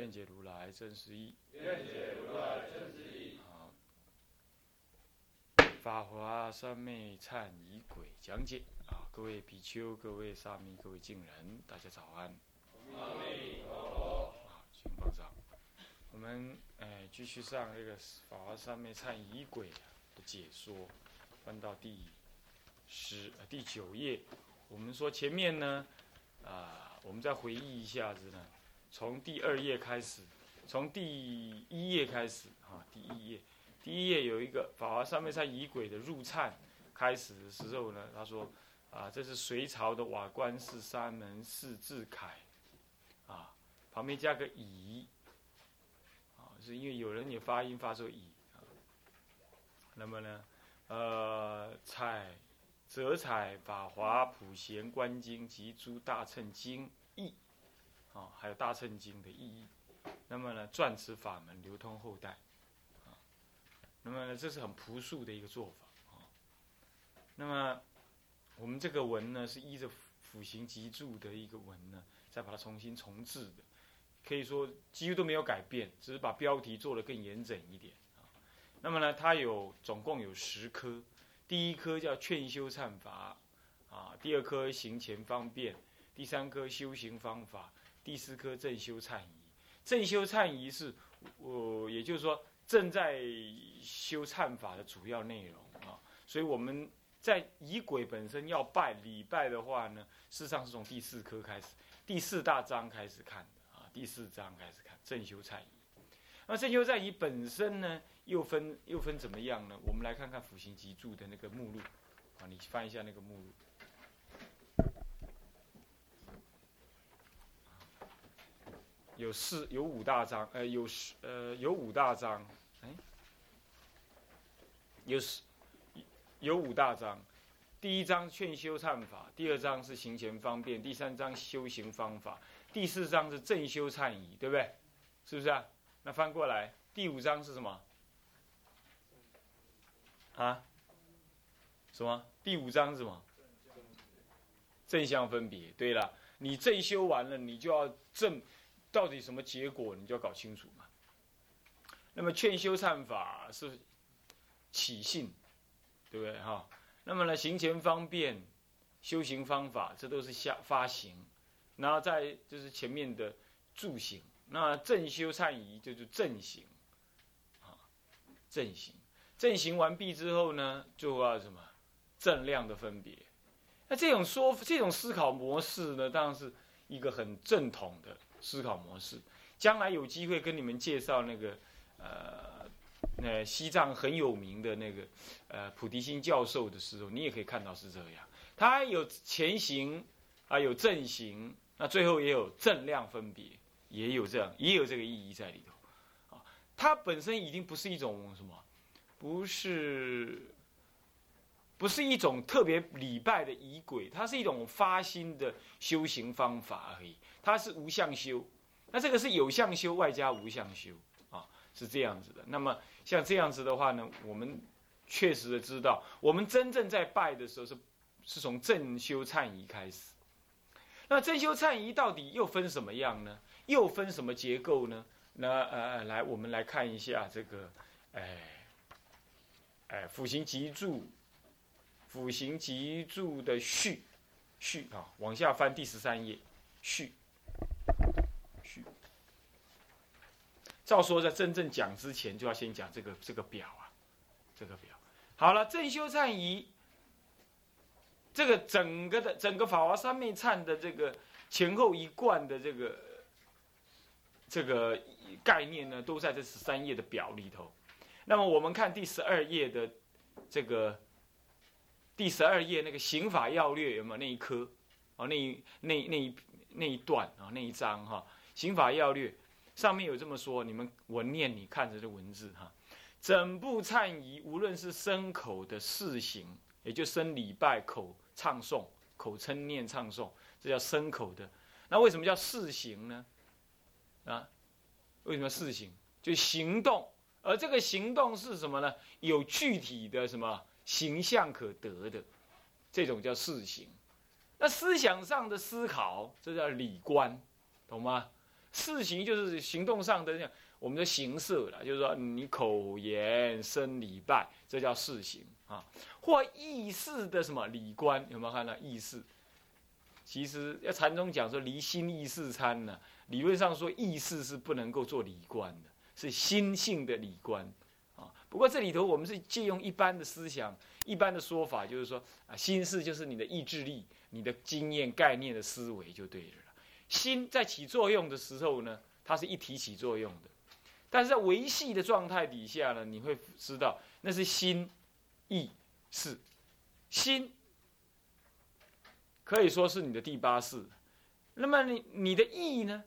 愿解如来真实义。好。法华三昧忏仪轨讲解啊！各位比丘、各位沙弥、各位敬人，大家早安。阿弥陀佛。啊，请放上。我们哎，继续上这个法华三昧忏仪轨的解说，翻到第十呃第九页。我们说前面呢，啊，我们再回忆一下子呢。从第二页开始，从第一页开始，哈，第一页，第一页有一个法华三昧忏仪轨的入忏开始的时候呢，他说，啊，这是隋朝的瓦官寺三门寺志楷，啊，旁边加个乙，啊，是因为有人也发音发作乙，啊，那么呢，呃，采则采法华普贤观经及诸大乘经啊，还有大乘经的意义，那么呢，转持法门流通后代，啊，那么呢，这是很朴素的一个做法啊。那么我们这个文呢，是依着辅行集注的一个文呢，再把它重新重置的，可以说几乎都没有改变，只是把标题做得更严整一点啊。那么呢，它有总共有十科，第一科叫劝修忏法，啊，第二科行前方便，第三科修行方法。第四颗正修忏仪，正修忏仪是，我也就是说正在修忏法的主要内容啊。所以我们在仪轨本身要拜礼拜的话呢，事实上是从第四颗开始，第四大章开始看的啊。第四章开始看正修忏仪。那正修忏仪本身呢，又分又分怎么样呢？我们来看看辅行集注的那个目录啊，你翻一下那个目录。有四有五大章，呃，有十呃有五大章，哎，有十有五大章。第一章劝修忏法，第二章是行前方便，第三章修行方法，第四章是正修忏仪，对不对？是不是啊？那翻过来，第五章是什么？啊？什么？第五章是什么？正向分别。对了，你正修完了，你就要正。到底什么结果，你就要搞清楚嘛。那么劝修忏法是起信，对不对哈？那么呢，行前方便，修行方法，这都是下发行。然后再就是前面的助行，那正修忏仪就是正行，啊，正行，正行完毕之后呢，就要什么正量的分别。那这种说这种思考模式呢，当然是一个很正统的。思考模式，将来有机会跟你们介绍那个，呃，那西藏很有名的那个，呃，菩提心教授的时候，你也可以看到是这样。他有前行，啊，有正行，那最后也有正量分别，也有这样，也有这个意义在里头。啊，它本身已经不是一种什么，不是，不是一种特别礼拜的仪轨，它是一种发心的修行方法而已。它是无相修，那这个是有相修外加无相修啊，是这样子的。那么像这样子的话呢，我们确实的知道，我们真正在拜的时候是是从正修忏仪开始。那正修忏仪到底又分什么样呢？又分什么结构呢？那呃，来我们来看一下这个，哎哎，辅行集注，辅行集注的序序啊，往下翻第十三页序。序照说，在真正讲之前，就要先讲这个这个表啊，这个表。好了，正修忏仪，这个整个的整个法华三昧忏的这个前后一贯的这个这个概念呢，都在这十三页的表里头。那么我们看第十二页的这个第十二页那个刑法要略有没有那一科？哦，那一那那一那一段啊，那一章哈，刑法要略。上面有这么说，你们我念你看着这文字哈。整部忏仪，无论是身口的事行，也就生礼拜、口唱诵、口称念唱诵，这叫身口的。那为什么叫事行呢？啊，为什么事行？就行动，而这个行动是什么呢？有具体的什么形象可得的，这种叫事行。那思想上的思考，这叫理观，懂吗？事行就是行动上的我们的形色了，就是说你口言身礼拜，这叫事行啊。或意识的什么理观，有没有看到意识？其实要禅宗讲说离心意识参呢，理论上说意识是不能够做理观的，是心性的理观。不过这里头我们是借用一般的思想，一般的说法，就是说啊，心事就是你的意志力。你的经验、概念的思维就对了。心在起作用的时候呢，它是一体起作用的；但是在维系的状态底下呢，你会知道那是心意识。心可以说是你的第八识。那么你你的意呢？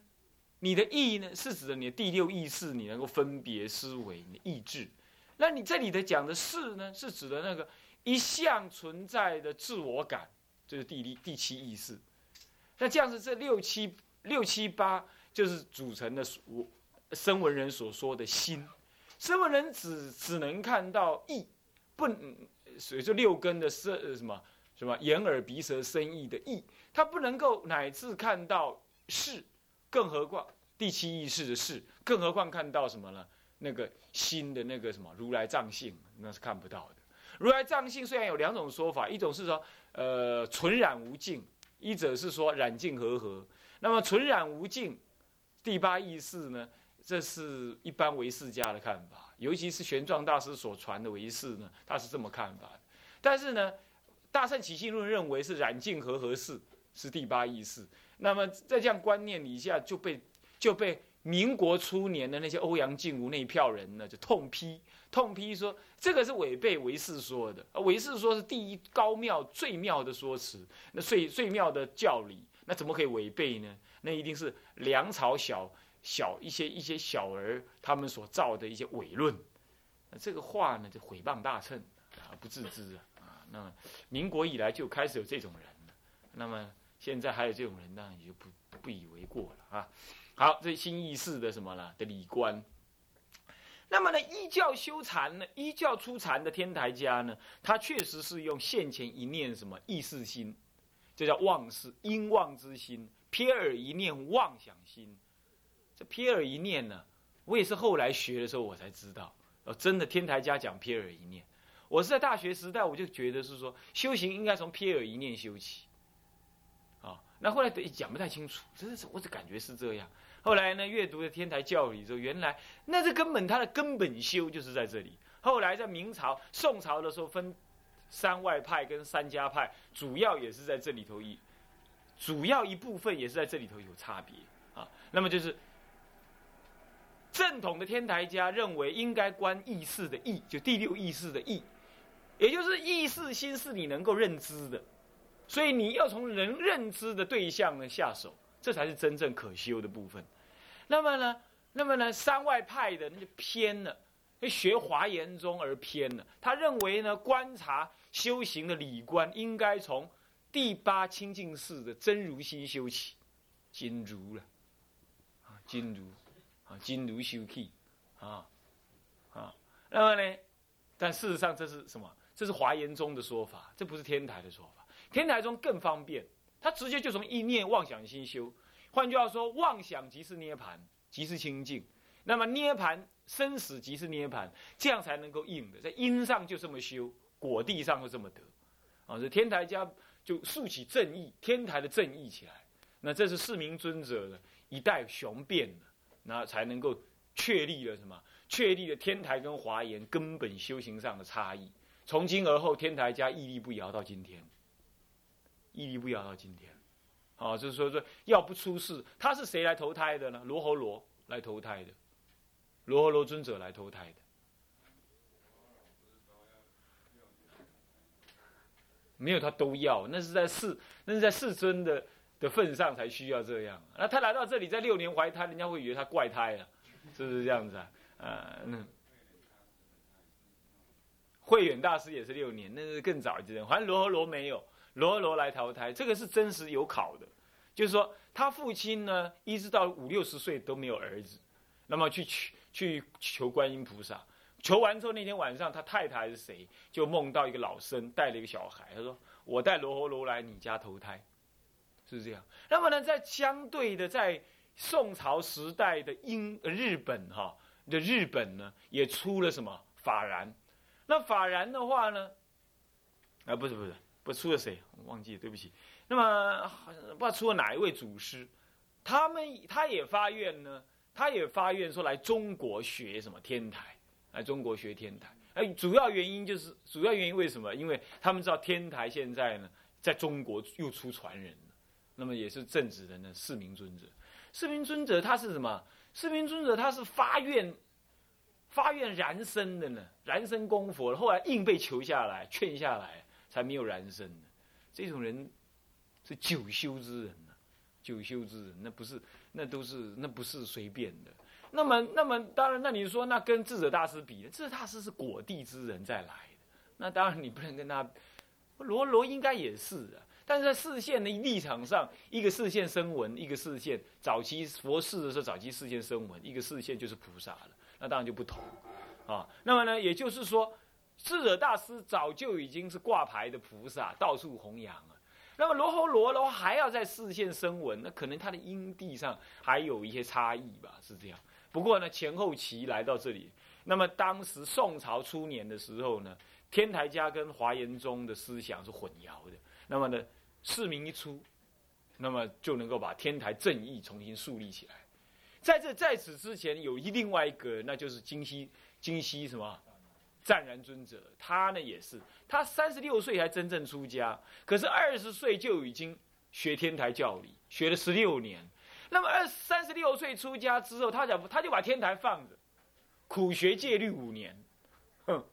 你的意呢，是指的你的第六意识，你能够分别思维，你的意志。那你这里的讲的是呢，是指的那个一向存在的自我感。就是第第第七意识，那这样子，这六七六七八就是组成的我声闻人所说的心，声闻人只只能看到意，不，所以说六根的色什么什么眼耳鼻舌身意的意，他不能够乃至看到事，更何况第七意识的是，更何况看到什么呢？那个心的那个什么如来藏性，那是看不到的。如来藏性虽然有两种说法，一种是说。呃，纯染无尽，一者是说染净和合。那么纯染无尽，第八意识呢？这是一般唯识家的看法，尤其是玄奘大师所传的唯识呢，他是这么看法的。但是呢，大圣起信论认为是染净和合是是第八意识。那么在这样观念底下，就被就被民国初年的那些欧阳靖无那一票人呢，就痛批。痛批说这个是违背唯识说的，而唯识说是第一高妙最妙的说辞，那最最妙的教理，那怎么可以违背呢？那一定是梁朝小小一些一些小儿他们所造的一些伪论，那这个话呢就毁谤大乘啊，不自知啊啊！那民国以来就开始有这种人了，那么现在还有这种人，那你就不不以为过了啊。好，这新意识的什么呢？的理观。那么呢，依教修禅呢，依教出禅的天台家呢，他确实是用现前一念什么意识心，这叫妄事，因妄之心，瞥耳一念妄想心。这瞥耳一念呢，我也是后来学的时候我才知道，哦，真的天台家讲瞥耳一念，我是在大学时代我就觉得是说修行应该从瞥耳一念修起，啊，那后来讲不太清楚，真的是我只感觉是这样。后来呢，阅读了天台教理之后，原来那是根本它的根本修就是在这里。后来在明朝、宋朝的时候，分三外派跟三家派，主要也是在这里头一，主要一部分也是在这里头有差别啊。那么就是正统的天台家认为应该观意识的意，就第六意识的意，也就是意识心是你能够认知的，所以你要从人认知的对象呢下手。这才是真正可修的部分。那么呢，那么呢，山外派的那就偏了，学华严宗而偏了。他认为呢，观察修行的理观应该从第八清净寺的真如心修起，真如了，啊，真如，啊，真如修气，啊，啊。那么呢，但事实上这是什么？这是华严宗的说法，这不是天台的说法。天台宗更方便。他直接就从意念妄想心修，换句话说，妄想即是涅盘，即是清净。那么涅盘生死即是涅盘，这样才能够应的。在因上就这么修，果地上就这么得。啊，这天台家就竖起正义，天台的正义起来。那这是四明尊者的一代雄辩的，那才能够确立了什么？确立了天台跟华严根本修行上的差异。从今而后，天台家屹立不摇到今天。屹立不摇到今天，啊，就是说说要不出世，他是谁来投胎的呢？罗侯罗来投胎的，罗侯罗尊者来投胎的，没有他都要，那是在世，那是在世尊的的份上才需要这样。那他来到这里，在六年怀胎，人家会以为他怪胎了，是不是这样子啊？啊，那慧远大师也是六年，那是更早一点。反正罗和罗没有，罗罗来投胎，这个是真实有考的。就是说，他父亲呢，一直到五六十岁都没有儿子，那么去去去求观音菩萨，求完之后那天晚上，他太太是谁，就梦到一个老僧带了一个小孩，他说：“我带罗罗来你家投胎。”是这样。那么呢，在相对的，在宋朝时代的英日本哈的日本呢，也出了什么法然。那法然的话呢，啊，不是不是，不出了谁？我忘记，对不起。那么不知道出了哪一位祖师，他们他也发愿呢，他也发愿说来中国学什么天台，来中国学天台。哎，主要原因就是主要原因为什么？因为他们知道天台现在呢，在中国又出传人了。那么也是正直的呢，四明尊者。四明尊者他是什么？四明尊者他是发愿发愿燃身的呢，燃身功佛，后来硬被求下来劝下来，才没有燃身的。这种人。是九修之人呐，九修之人，那不是，那都是，那不是随便的。那么，那么，当然，那你说，那跟智者大师比，智者大师是果地之人再来的，那当然你不能跟他。罗罗应该也是啊，但是在视线的立场上，一个视线声闻，一个视线早期佛事的时候，早期视线声闻，一个视线就是菩萨了，那当然就不同啊。那么呢，也就是说，智者大师早就已经是挂牌的菩萨，到处弘扬了。那么罗侯罗的话还要在视线声闻，那可能他的因地上还有一些差异吧，是这样。不过呢，前后期来到这里，那么当时宋朝初年的时候呢，天台家跟华严宗的思想是混淆的。那么呢，世民一出，那么就能够把天台正义重新树立起来。在这在此之前，有一另外一个，那就是金西金西什么？湛然尊者，他呢也是，他三十六岁才真正出家，可是二十岁就已经学天台教理，学了十六年。那么二三十六岁出家之后，他讲他就把天台放着，苦学戒律五年，哼，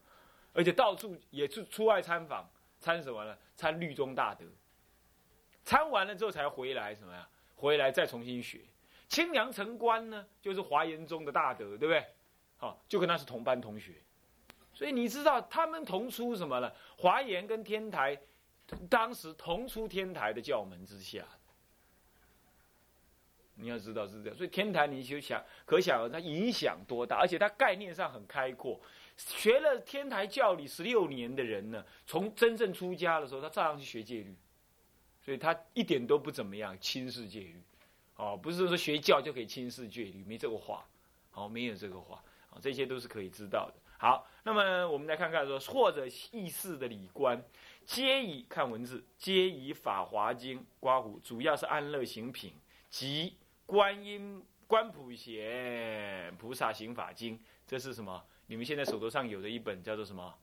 而且到处也是出外参访，参什么呢？参律宗大德。参完了之后才回来什么呀？回来再重新学。清凉城关呢，就是华严宗的大德，对不对？好，就跟他是同班同学。所以你知道他们同出什么了？华严跟天台，当时同出天台的教门之下。你要知道是这样，所以天台你就想，可想而知它影响多大，而且它概念上很开阔。学了天台教理十六年的人呢，从真正出家的时候，他照样去学戒律，所以他一点都不怎么样轻视戒律。哦，不是说学教就可以轻视戒律，没这个话。哦，没有这个话。啊，这些都是可以知道的。好，那么我们来看看说，或者意识的理观，皆以看文字，皆以《法华经》刮胡，主要是安乐行品及观音观普贤菩萨行法经。这是什么？你们现在手头上有的一本叫做什么？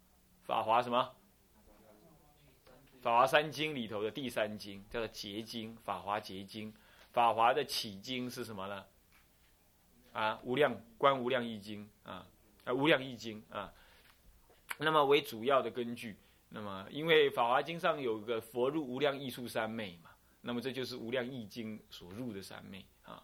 法华什么？法华三经里头的第三经叫做结经，法华结经。法华的起经是什么呢？啊，无量观无量易经啊。啊，无量易经啊，那么为主要的根据，那么因为法华经上有个佛入无量艺术三昧嘛，那么这就是无量易经所入的三昧啊。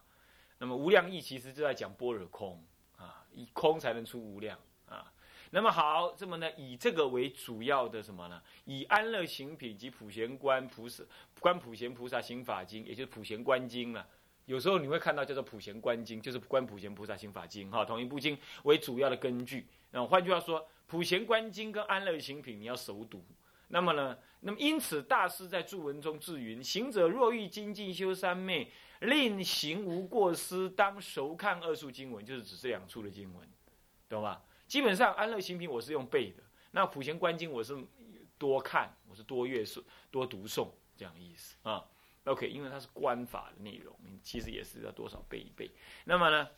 那么无量易其实就在讲般若空啊，以空才能出无量啊。那么好，这么呢，以这个为主要的什么呢？以安乐行品及普贤观菩萨观普贤菩萨行法经，也就是普贤观经了。有时候你会看到叫做《普贤观经》，就是《观普贤菩萨行法经》哈，同一部经为主要的根据。那换句话说，《普贤观经》跟《安乐行品》你要熟读。那么呢，那么因此大师在注文中自云：行者若欲精进修三昧，令行无过失，当熟看二处经文，就是指这两处的经文，懂吧？基本上《安乐行品》我是用背的，那《普贤观经》我是多看，我是多阅诵、多读诵这样的意思啊。OK，因为它是观法的内容，其实也是要多少背一背。那么呢，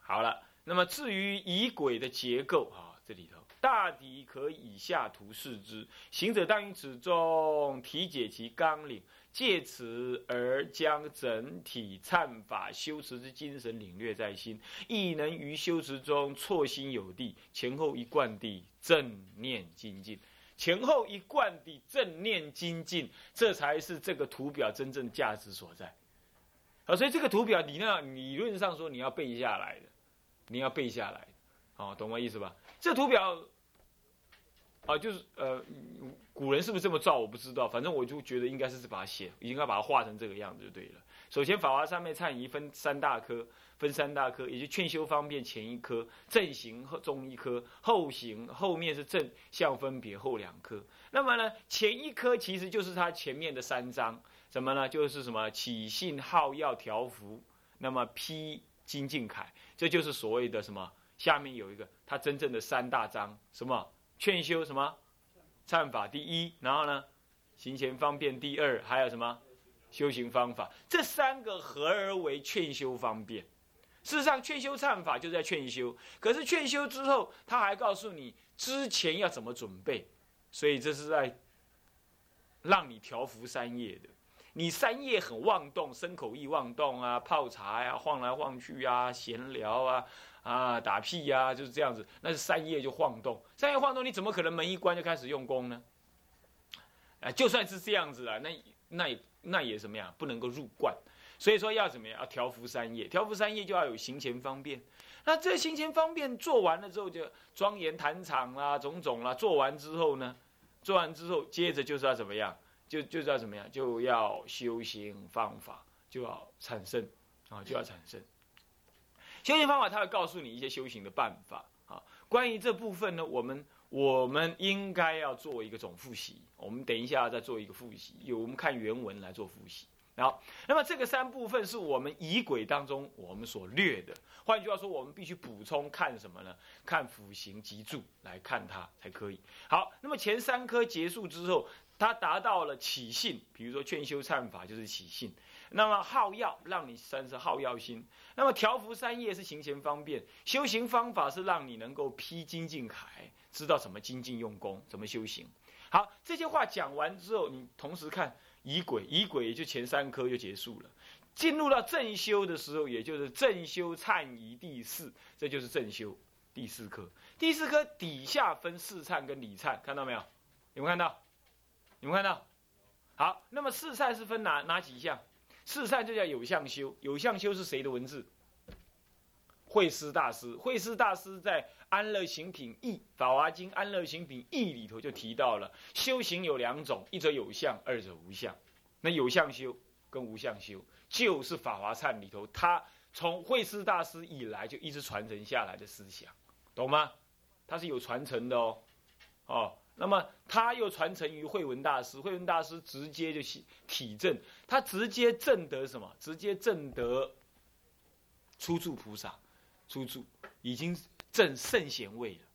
好了，那么至于仪轨的结构啊，这里头大抵可以下图示之。行者当于此中体解其纲领，借此而将整体忏法修持之精神领略在心，亦能于修持中错心有地，前后一贯地正念精进。前后一贯的正念精进，这才是这个图表真正价值所在。啊，所以这个图表理论理论上说你要背下来的，你要背下来，哦，懂我意思吧？这图表，啊，就是呃，古人是不是这么造？我不知道，反正我就觉得应该是把它写，应该把它画成这个样子就对了。首先，法华三昧忏仪分三大科，分三大科，也就劝修方便前一科，正行后中一科，后行后面是正向分别后两科。那么呢，前一科其实就是它前面的三章。什么呢？就是什么起信号要调伏，那么批精进楷，这就是所谓的什么？下面有一个它真正的三大章，什么劝修什么忏法第一，然后呢行前方便第二，还有什么修行方法？这三个合而为劝修方便。事实上，劝修忏法就在劝修，可是劝修之后，他还告诉你之前要怎么准备，所以这是在让你调伏三业的。你三业很妄动，身口意妄动啊，泡茶呀，晃来晃去啊，闲聊啊，啊，打屁呀，就是这样子。那是三业就晃动，三业晃动，你怎么可能门一关就开始用功呢？啊，就算是这样子啊，那那也那也什么呀？不能够入观。所以说要怎么样？要调伏三业，调伏三业就要有行前方便。那这行前方便做完了之后，就庄严坛场啦，种种啦，做完之后呢，做完之后，接着就是要怎么样？就就是要怎么样？就要修行方法，就要产生啊，就要产生修行方法。他会告诉你一些修行的办法啊。关于这部分呢，我们我们应该要做一个总复习。我们等一下再做一个复习，有我们看原文来做复习。好，那么这个三部分是我们仪轨当中我们所略的。换句话说，我们必须补充看什么呢？看辅行集注来看它才可以。好，那么前三科结束之后。它达到了起信，比如说劝修忏法就是起信。那么好药让你生是好药心。那么调伏三业是行前方便，修行方法是让你能够披荆进铠，知道怎么精进用功，怎么修行。好，这些话讲完之后，你同时看仪轨，仪轨也就前三科就结束了。进入到正修的时候，也就是正修忏仪第四，这就是正修第四科。第四科底下分四忏跟理忏，看到没有？有没有看到？你们看到，好，那么四忏是分哪哪几项？四忏就叫有相修，有相修是谁的文字？慧思大师，慧思大师在《安乐行品义》《法华经·安乐行品义》里头就提到了，修行有两种，一则有相，二者无相。那有相修跟无相修，就是《法华忏》里头，他从慧思大师以来就一直传承下来的思想，懂吗？他是有传承的哦，哦。那么他又传承于慧文大师，慧文大师直接就体证，他直接证得什么？直接证得初住菩萨，初住已经证圣贤位了，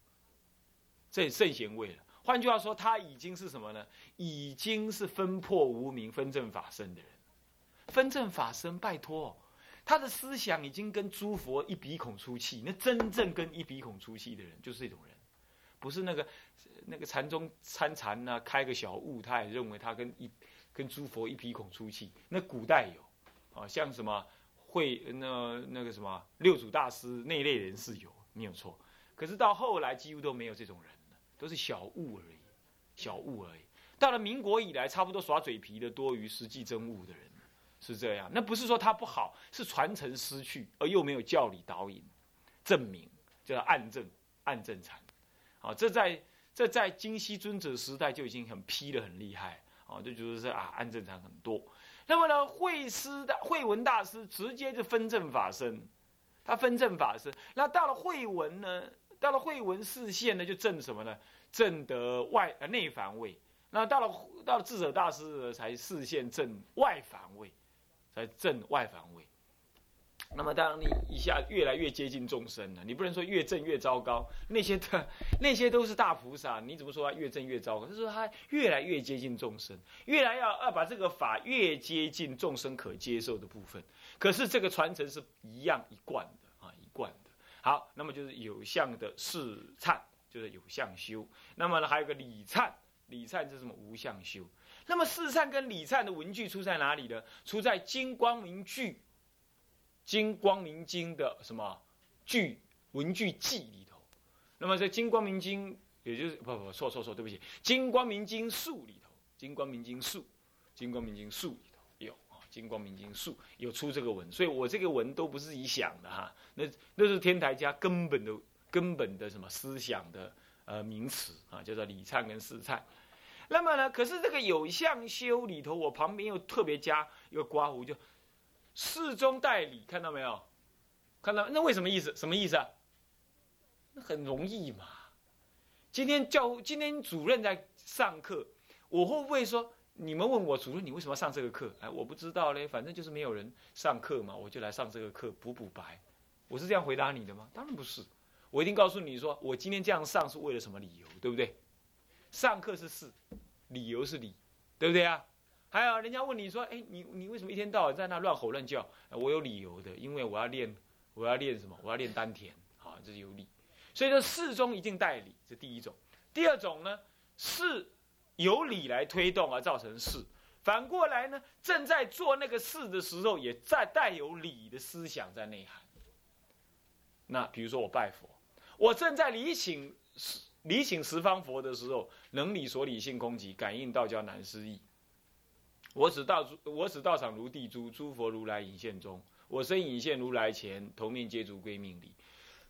证圣贤位了。换句话说，他已经是什么呢？已经是分破无明、分正法身的人。分正法身，拜托，他的思想已经跟诸佛一鼻孔出气。那真正跟一鼻孔出气的人，就是这种人，不是那个。那个禅宗参禅呢，开个小悟，他也认为他跟一跟诸佛一鼻孔出气。那古代有，啊，像什么会那那个什么六祖大师那一类人是有，没有错。可是到后来几乎都没有这种人了，都是小悟而已，小悟而已。到了民国以来，差不多耍嘴皮的多于实际真悟的人，是这样。那不是说他不好，是传承失去，而又没有教理导引证明，叫暗证暗证禅。好，这在。这在金西尊者时代就已经很批的很厉害啊，就觉得是啊，暗证禅很多。那么呢，慧师的慧文大师直接就分正法身，他分正法身。那到了慧文呢，到了慧文视线呢，就正什么呢？正得外呃内凡位。那到了到了智者大师，才视线正外凡位，才正外凡位。那么，当你一下越来越接近众生了，你不能说越正越糟糕。那些的，那些都是大菩萨，你怎么说他越正越糟糕？就是说他越来越接近众生，越来要要把这个法越接近众生可接受的部分。可是这个传承是一样一贯的啊，一贯的。好，那么就是有相的试忏，就是有相修。那么呢，还有个理忏，理忏是什么？无相修。那么试忏跟理忏的文具出在哪里呢？出在金光明句。《金光明经》的什么句文句记里头，那么在《金光明经》也就是不不错错错，对不起，《金光明经术》里头，《金光明经术》，《金光明经术》里头有啊，《金光明经术》有出这个文，所以我这个文都不是自己想的哈，那那是天台家根本的根本的什么思想的呃名词啊，叫做理忏跟四忏。那么呢，可是这个有相修里头，我旁边又特别加一个刮胡，就事中代理，看到没有？看到那为什么意思？什么意思啊？那很容易嘛。今天教今天主任在上课，我会不会说你们问我主任你为什么要上这个课？哎，我不知道嘞，反正就是没有人上课嘛，我就来上这个课补补白。我是这样回答你的吗？当然不是，我一定告诉你说，我今天这样上是为了什么理由，对不对？上课是事，理由是理，对不对啊？还有人家问你说，哎，你你为什么一天到晚在那乱吼乱叫？我有理由的，因为我要练，我要练什么？我要练丹田，好，这是有理。所以说事中一定带理，这第一种。第二种呢，事由理来推动而造成事，反过来呢，正在做那个事的时候，也在带有理的思想在内涵。那比如说我拜佛，我正在理请理请十方佛的时候，能理所理性空寂，感应道交难思议。我只道我只道场如地珠，诸佛如来隐现中，我身隐现如来前，头面皆足归命理。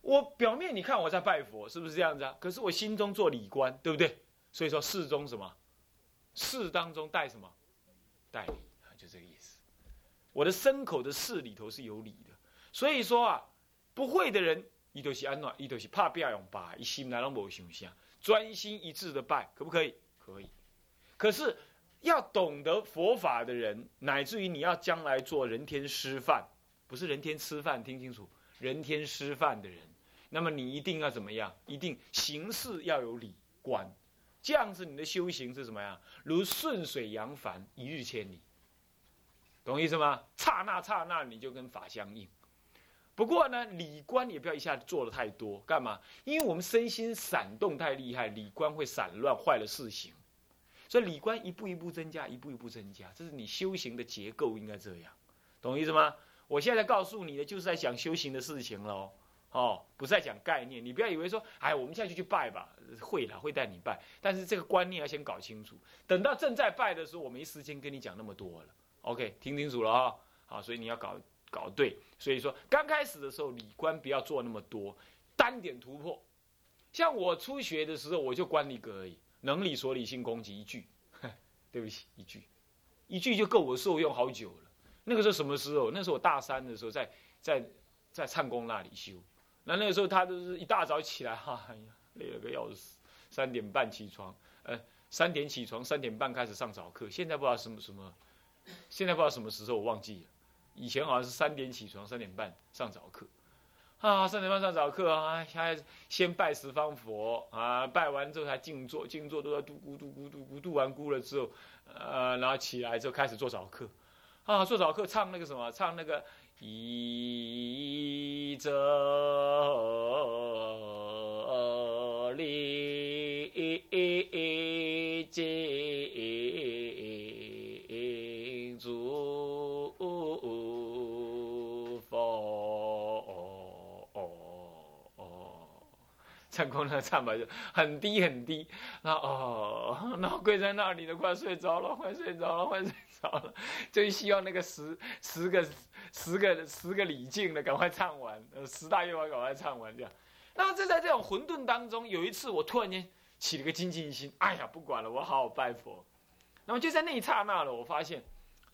我表面你看我在拜佛，是不是这样子啊？可是我心中做礼官，对不对？所以说事中什么？事当中带什么？带礼啊，就这个意思。我的身口的事里头是有礼的，所以说啊，不会的人，一都是安暖，一都是怕不要用拜，一心来拢无想象，专心一致的拜，可不可以？可以。可是要懂得佛法的人，乃至于你要将来做人天师范，不是人天吃饭，听清楚，人天师范的人。那么你一定要怎么样？一定行事要有理观，这样子你的修行是什么呀？如顺水扬帆，一日千里，懂意思吗？刹那刹那你就跟法相应。不过呢，理观也不要一下子做的太多，干嘛？因为我们身心闪动太厉害，理观会散乱，坏了事情。所以理观一步一步增加，一步一步增加，这是你修行的结构应该这样，懂意思吗？我现在告诉你的就是在讲修行的事情喽。哦，不是在讲概念，你不要以为说，哎，我们现在就去拜吧，会了，会带你拜，但是这个观念要先搞清楚。等到正在拜的时候，我没时间跟你讲那么多了。OK，听清楚了啊，好，所以你要搞搞对。所以说，刚开始的时候，理观不要做那么多，单点突破。像我初学的时候，我就观一个而已，能理所理性攻击一句，对不起，一句，一句就够我受用好久了。那个时候什么时候？那时候我大三的时候，在在在唱功那里修。那那个时候他都是一大早起来，哈，哎呀，累了个要死，三点半起床，呃，三点起床，三点半开始上早课。现在不知道什么什么，现在不知道什么时候我忘记了，以前好像是三点起床，三点半上早课，啊，三点半上早课啊，还先拜十方佛啊，拜完之后才静坐，静坐都要嘟咕嘟咕嘟咕，嘟完咕了之后，呃，然后起来之后开始做早课，啊，做早课唱那个什么，唱那个。一则礼敬唱 功那唱吧就很低很低，然后哦，然后跪在那里都快睡着了，快睡着了，快睡着了，就希望那个十十个。十个十个礼敬的，赶快唱完，呃，十大愿望赶快唱完，这样。那么就在这种混沌当中，有一次我突然间起了个精进心，哎呀，不管了，我好好拜佛。那么就在那一刹那了，我发现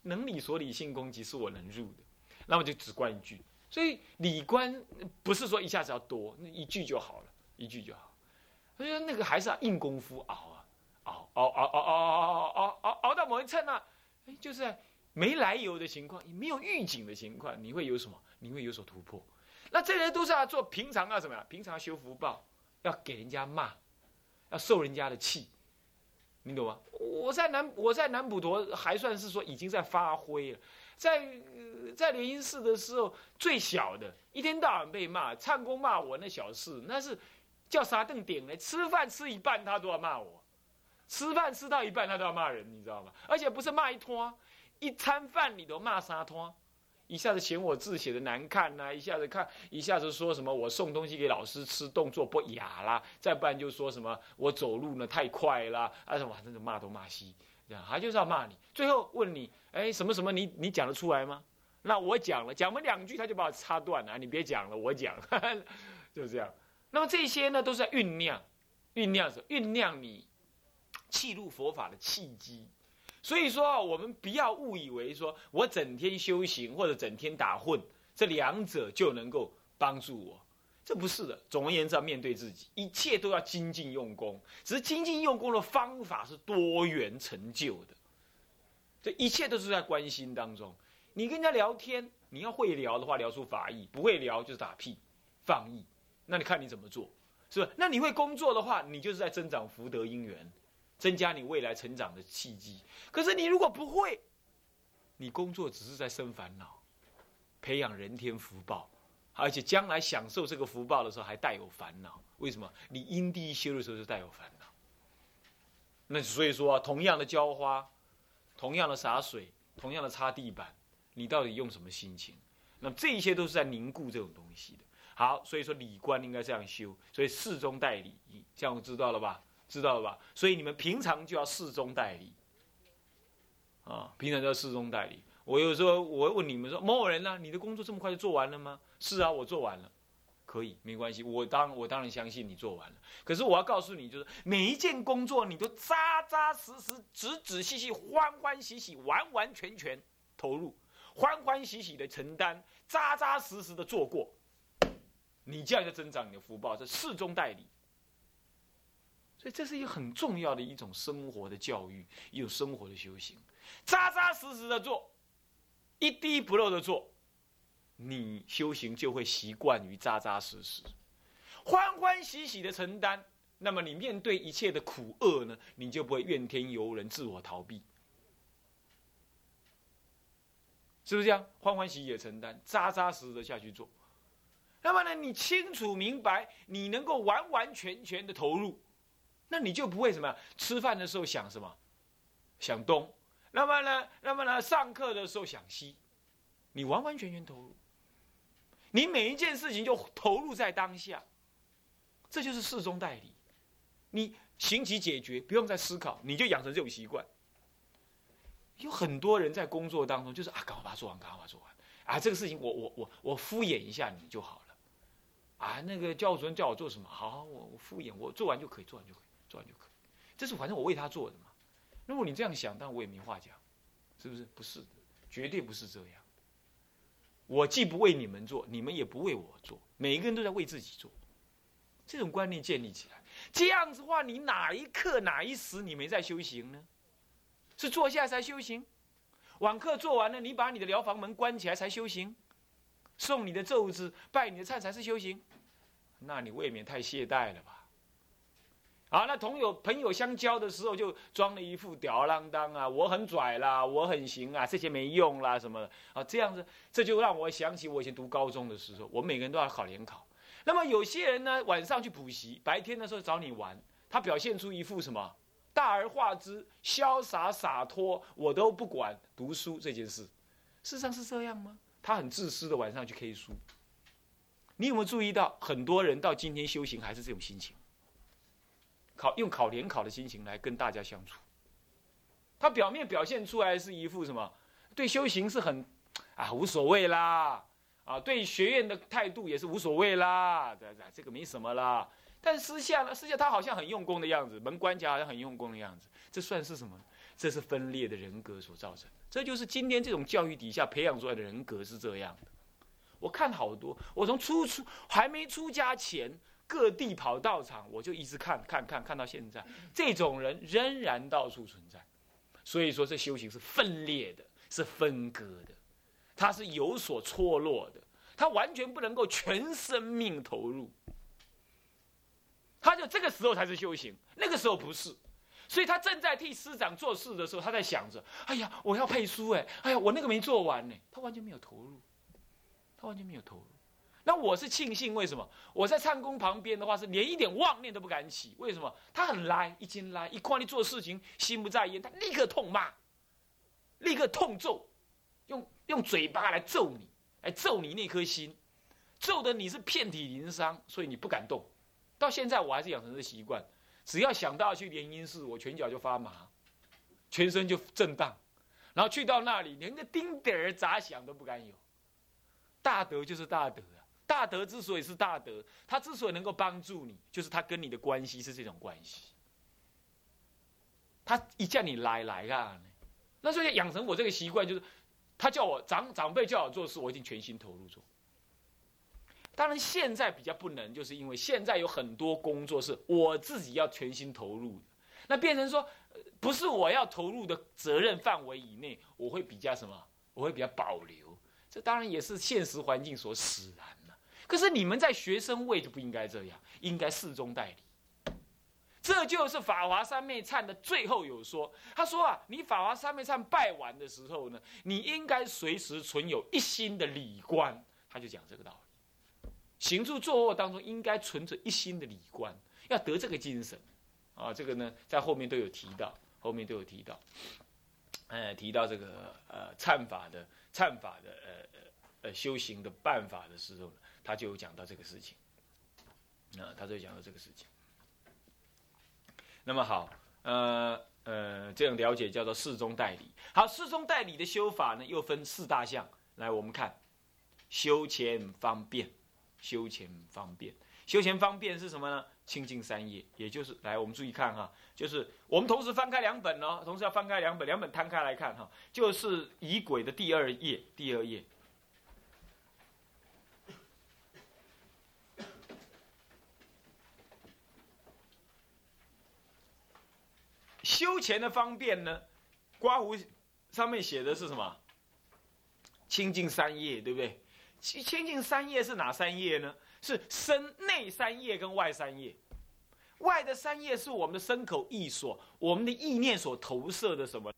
能理所理性攻击是我能入的，那么就只关一句。所以理观不是说一下子要多，那一句就好了，一句就好。所以那个还是要硬功夫熬啊，熬熬熬熬熬熬熬熬熬到某一刹那，哎，就是。没来由的情况，没有预警的情况，你会有什么？你会有所突破。那这些都是要做平常啊什么呀？平常修福报，要给人家骂，要受人家的气，你懂吗？我在南我在南普陀还算是说已经在发挥了，在在莲音寺的时候，最小的一天到晚被骂，唱功骂我那小事，那是叫啥凳点呢？吃饭吃一半他都要骂我，吃饭吃到一半他都要骂人，你知道吗？而且不是骂一通。一餐饭你都骂三通，一下子嫌我字写的难看呐，一下子看，一下子说什么我送东西给老师吃，动作不雅啦，再不然就说什么我走路呢太快啦，啊什么，真的骂东骂西，这样他就是要骂你。最后问你，哎，什么什么，你你讲得出来吗？那我讲了，讲了两句他就把我插断了，你别讲了，我讲，就这样。那么这些呢，都是在酝酿，酝酿着，酝酿你气入佛法的契机。所以说，我们不要误以为说我整天修行或者整天打混，这两者就能够帮助我，这不是的。总而言之，要面对自己，一切都要精进用功。只是精进用功的方法是多元成就的，这一切都是在关心当中。你跟人家聊天，你要会聊的话，聊出法意；不会聊就是打屁、放逸。那你看你怎么做，是不是？那你会工作的话，你就是在增长福德因缘。增加你未来成长的契机。可是你如果不会，你工作只是在生烦恼，培养人天福报，而且将来享受这个福报的时候还带有烦恼。为什么？你因地修的时候就带有烦恼。那所以说，同样的浇花，同样的洒水，同样的擦地板，你到底用什么心情？那这一些都是在凝固这种东西的。好，所以说理观应该这样修。所以事中代理，这样我知道了吧？知道了吧？所以你们平常就要侍中代理，啊，平常就要侍中代理。我有时候我会问你们说，某某人呢，你的工作这么快就做完了吗？是啊，我做完了，可以，没关系。我当我当然相信你做完了。可是我要告诉你，就是每一件工作你都扎扎实实、仔仔细细、欢欢喜喜、完完全全投入，欢欢喜喜的承担，扎扎实实的做过，你这样就增长你的福报。这侍中代理。所以这是一个很重要的一种生活的教育，一种生活的修行，扎扎实实的做，一滴不漏的做，你修行就会习惯于扎扎实实，欢欢喜喜的承担。那么你面对一切的苦厄呢，你就不会怨天尤人、自我逃避，是不是这样？欢欢喜喜的承担，扎扎实实的下去做。那么呢，你清楚明白，你能够完完全全的投入。那你就不会什么？吃饭的时候想什么？想东。那么呢？那么呢？上课的时候想西。你完完全全投入。你每一件事情就投入在当下。这就是事中代理。你行即解决，不用再思考，你就养成这种习惯。有很多人在工作当中就是啊，赶快把它做完，赶快把它做完。啊，这个事情我我我我敷衍一下你就好了。啊，那个教主任叫我做什么？好，我我敷衍，我做完就可以，做完就可以。做完就可以，这是反正我为他做的嘛。如果你这样想，但我也没话讲，是不是？不是的，绝对不是这样。我既不为你们做，你们也不为我做，每一个人都在为自己做。这种观念建立起来，这样子的话，你哪一刻哪一时你没在修行呢？是坐下才修行？晚课做完了，你把你的疗房门关起来才修行？送你的咒子、拜你的忏才是修行？那你未免太懈怠了吧？啊，那同友朋友相交的时候，就装了一副吊儿郎当啊，我很拽啦，我很行啊，这些没用啦什么的啊，这样子，这就让我想起我以前读高中的时候，我每个人都要考联考。那么有些人呢，晚上去补习，白天的时候找你玩，他表现出一副什么大而化之、潇洒洒脱，我都不管读书这件事，事实上是这样吗？他很自私的晚上去 K 书。你有没有注意到，很多人到今天修行还是这种心情？考用考联考的心情来跟大家相处，他表面表现出来是一副什么？对修行是很啊无所谓啦，啊对学院的态度也是无所谓啦，这这个没什么啦。但私下呢，私下他好像很用功的样子，门关起来好像很用功的样子，这算是什么？这是分裂的人格所造成。这就是今天这种教育底下培养出来的人格是这样的。我看好多，我从出出还没出家前。各地跑道场，我就一直看，看，看，看到现在，这种人仍然到处存在。所以说，这修行是分裂的，是分割的，它是有所错落的，他完全不能够全生命投入。他就这个时候才是修行，那个时候不是。所以他正在替师长做事的时候，他在想着：哎呀，我要配书哎，哎呀，我那个没做完呢。他完全没有投入，他完全没有投入。那我是庆幸，为什么？我在唱功旁边的话是连一点妄念都不敢起。为什么？他很来，一进来一看你做事情心不在焉，他立刻痛骂，立刻痛揍，用用嘴巴来揍你，来揍你那颗心，揍的你是遍体鳞伤，所以你不敢动。到现在我还是养成这习惯，只要想到去联姻寺，我拳脚就发麻，全身就震荡，然后去到那里，连个丁点儿杂响都不敢有。大德就是大德啊，大德之所以是大德，他之所以能够帮助你，就是他跟你的关系是这种关系。他一叫你来来啊，那所以养成我这个习惯，就是他叫我长长辈叫我做事，我一定全心投入做。当然现在比较不能，就是因为现在有很多工作是我自己要全心投入的，那变成说不是我要投入的责任范围以内，我会比较什么？我会比较保留。这当然也是现实环境所使然的。可是你们在学生位就不应该这样，应该侍中代理。这就是法华三昧忏的最后有说，他说啊，你法华三昧忏拜完的时候呢，你应该随时存有一心的礼观，他就讲这个道理。行住坐卧当中应该存着一心的礼观，要得这个精神啊，这个呢在后面都有提到，后面都有提到，呃，提到这个呃忏法的忏法的呃呃修行的办法的时候呢，他就有讲到这个事情，啊，他就讲到这个事情。那么好，呃呃，这样了解叫做四中代理。好，四中代理的修法呢，又分四大项。来，我们看，修前方便，修前方便，修前方便是什么呢？清净三业，也就是来，我们注意看哈，就是我们同时翻开两本哦，同时要翻开两本，两本摊开来看哈，就是疑鬼的第二页，第二页。修钱的方便呢？刮胡上面写的是什么？清净三业，对不对？清清净三业是哪三业呢？是身内三业跟外三业。外的三业是我们的身口意所，我们的意念所投射的什么？